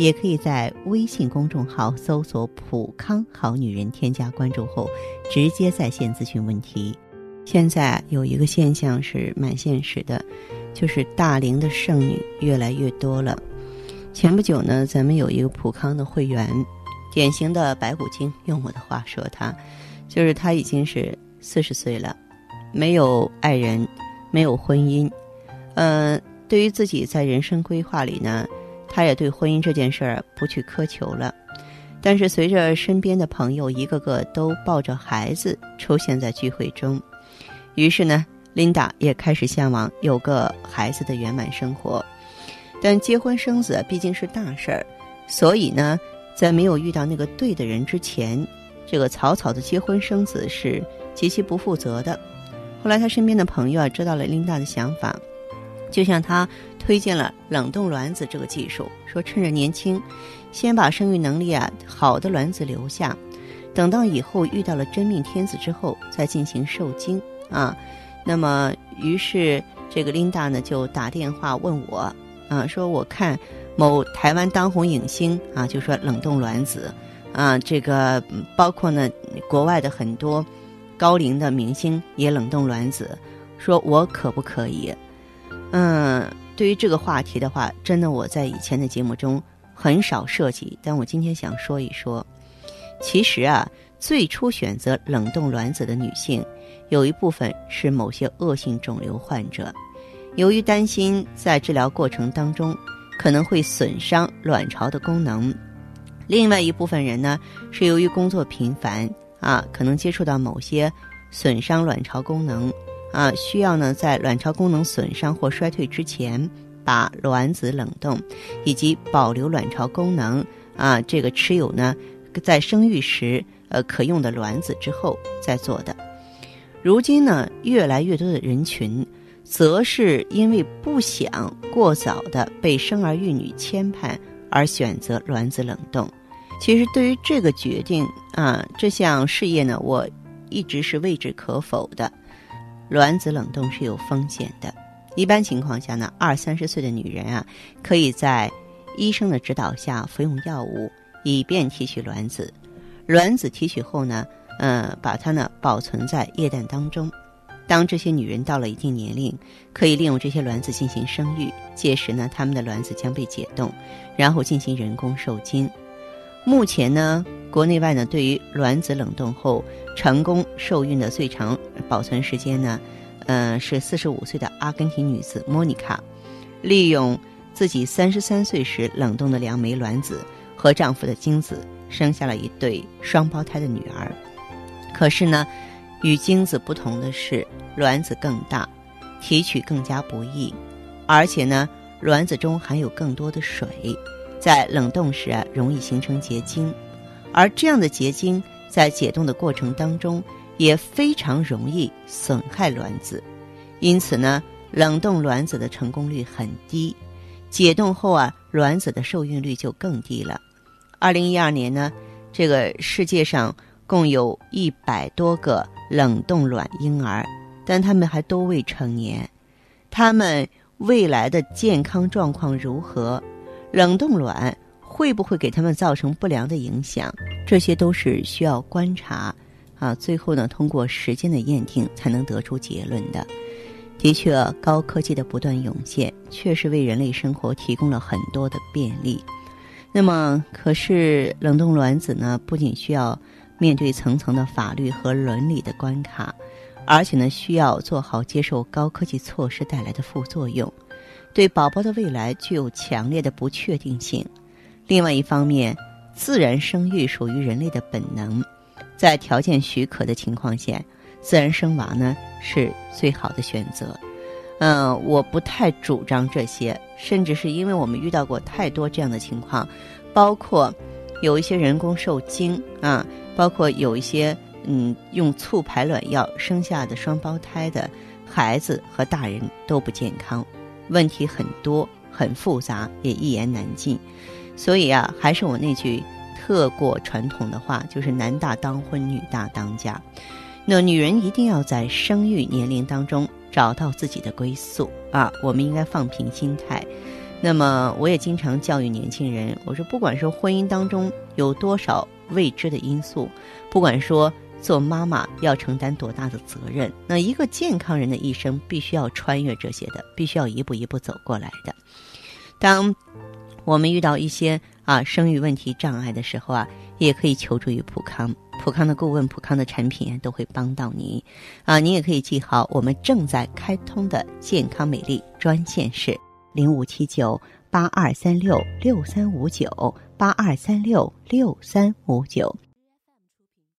也可以在微信公众号搜索“普康好女人”，添加关注后直接在线咨询问题。现在有一个现象是蛮现实的，就是大龄的剩女越来越多了。前不久呢，咱们有一个普康的会员。典型的白骨精，用我的话说，他就是他已经是四十岁了，没有爱人，没有婚姻，嗯，对于自己在人生规划里呢，他也对婚姻这件事儿不去苛求了。但是随着身边的朋友一个个都抱着孩子出现在聚会中，于是呢，琳达也开始向往有个孩子的圆满生活。但结婚生子毕竟是大事儿，所以呢。在没有遇到那个对的人之前，这个草草的结婚生子是极其不负责的。后来他身边的朋友啊知道了琳达的想法，就向他推荐了冷冻卵子这个技术，说趁着年轻，先把生育能力啊好的卵子留下，等到以后遇到了真命天子之后再进行受精啊。那么于是这个琳达呢就打电话问我啊，说我看。某台湾当红影星啊，就说冷冻卵子，啊，这个包括呢国外的很多高龄的明星也冷冻卵子，说我可不可以？嗯，对于这个话题的话，真的我在以前的节目中很少涉及，但我今天想说一说。其实啊，最初选择冷冻卵子的女性，有一部分是某些恶性肿瘤患者，由于担心在治疗过程当中。可能会损伤卵巢的功能。另外一部分人呢，是由于工作频繁啊，可能接触到某些损伤卵巢功能啊，需要呢在卵巢功能损伤或衰退之前把卵子冷冻，以及保留卵巢功能啊，这个持有呢在生育时呃可用的卵子之后再做的。如今呢，越来越多的人群。则是因为不想过早的被生儿育女牵绊而选择卵子冷冻。其实对于这个决定啊，这项事业呢，我一直是未置可否的。卵子冷冻是有风险的。一般情况下呢，二三十岁的女人啊，可以在医生的指导下服用药物，以便提取卵子。卵子提取后呢，嗯，把它呢保存在液氮当中。当这些女人到了一定年龄，可以利用这些卵子进行生育。届时呢，她们的卵子将被解冻，然后进行人工受精。目前呢，国内外呢，对于卵子冷冻后成功受孕的最长保存时间呢，嗯，是四十五岁的阿根廷女子莫妮卡，利用自己三十三岁时冷冻的两枚卵子和丈夫的精子，生下了一对双胞胎的女儿。可是呢。与精子不同的是，卵子更大，提取更加不易，而且呢，卵子中含有更多的水，在冷冻时啊，容易形成结晶，而这样的结晶在解冻的过程当中也非常容易损害卵子，因此呢，冷冻卵子的成功率很低，解冻后啊，卵子的受孕率就更低了。二零一二年呢，这个世界上共有一百多个。冷冻卵婴儿，但他们还都未成年，他们未来的健康状况如何？冷冻卵会不会给他们造成不良的影响？这些都是需要观察啊，最后呢，通过时间的验定才能得出结论的。的确，高科技的不断涌现，确实为人类生活提供了很多的便利。那么，可是冷冻卵子呢？不仅需要。面对层层的法律和伦理的关卡，而且呢，需要做好接受高科技措施带来的副作用，对宝宝的未来具有强烈的不确定性。另外一方面，自然生育属于人类的本能，在条件许可的情况下，自然生娃呢是最好的选择。嗯，我不太主张这些，甚至是因为我们遇到过太多这样的情况，包括有一些人工受精啊。包括有一些嗯，用促排卵药生下的双胞胎的孩子和大人都不健康，问题很多，很复杂，也一言难尽。所以啊，还是我那句特过传统的话，就是男大当婚，女大当嫁。那女人一定要在生育年龄当中找到自己的归宿啊！我们应该放平心态。那么，我也经常教育年轻人，我说，不管说婚姻当中有多少未知的因素，不管说做妈妈要承担多大的责任，那一个健康人的一生必须要穿越这些的，必须要一步一步走过来的。当我们遇到一些啊生育问题障碍的时候啊，也可以求助于普康。普康的顾问、普康的产品都会帮到您，啊，您也可以记好我们正在开通的健康美丽专线是零五七九八二三六六三五九八二三六六三五九。